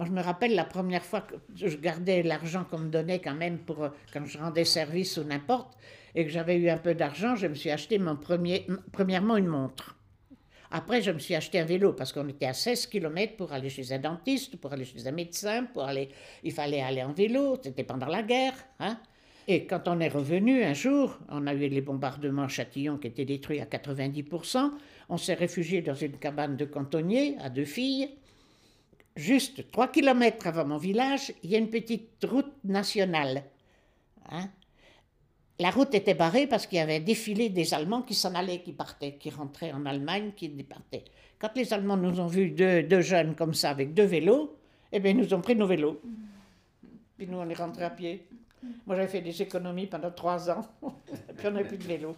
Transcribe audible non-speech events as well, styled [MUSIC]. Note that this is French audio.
Moi, je me rappelle la première fois que je gardais l'argent qu'on me donnait quand même pour euh, quand je rendais service ou n'importe, et que j'avais eu un peu d'argent, je me suis acheté mon premier, premièrement une montre. Après, je me suis acheté un vélo parce qu'on était à 16 km pour aller chez un dentiste, pour aller chez un médecin, pour aller. Il fallait aller en vélo, c'était pendant la guerre. Hein et quand on est revenu un jour, on a eu les bombardements Châtillon qui étaient détruits à 90%, on s'est réfugié dans une cabane de cantonniers à deux filles. Juste 3 km avant mon village, il y a une petite route nationale. Hein la route était barrée parce qu'il y avait un défilé des Allemands qui s'en allaient, qui partaient, qui rentraient en Allemagne, qui départaient. Quand les Allemands nous ont vus deux, jeunes comme ça avec deux vélos, eh bien, ils nous ont pris nos vélos. Puis nous, on est rentrés à pied. Moi, j'avais fait des économies pendant trois ans, [LAUGHS] puis on n'avait plus de vélo.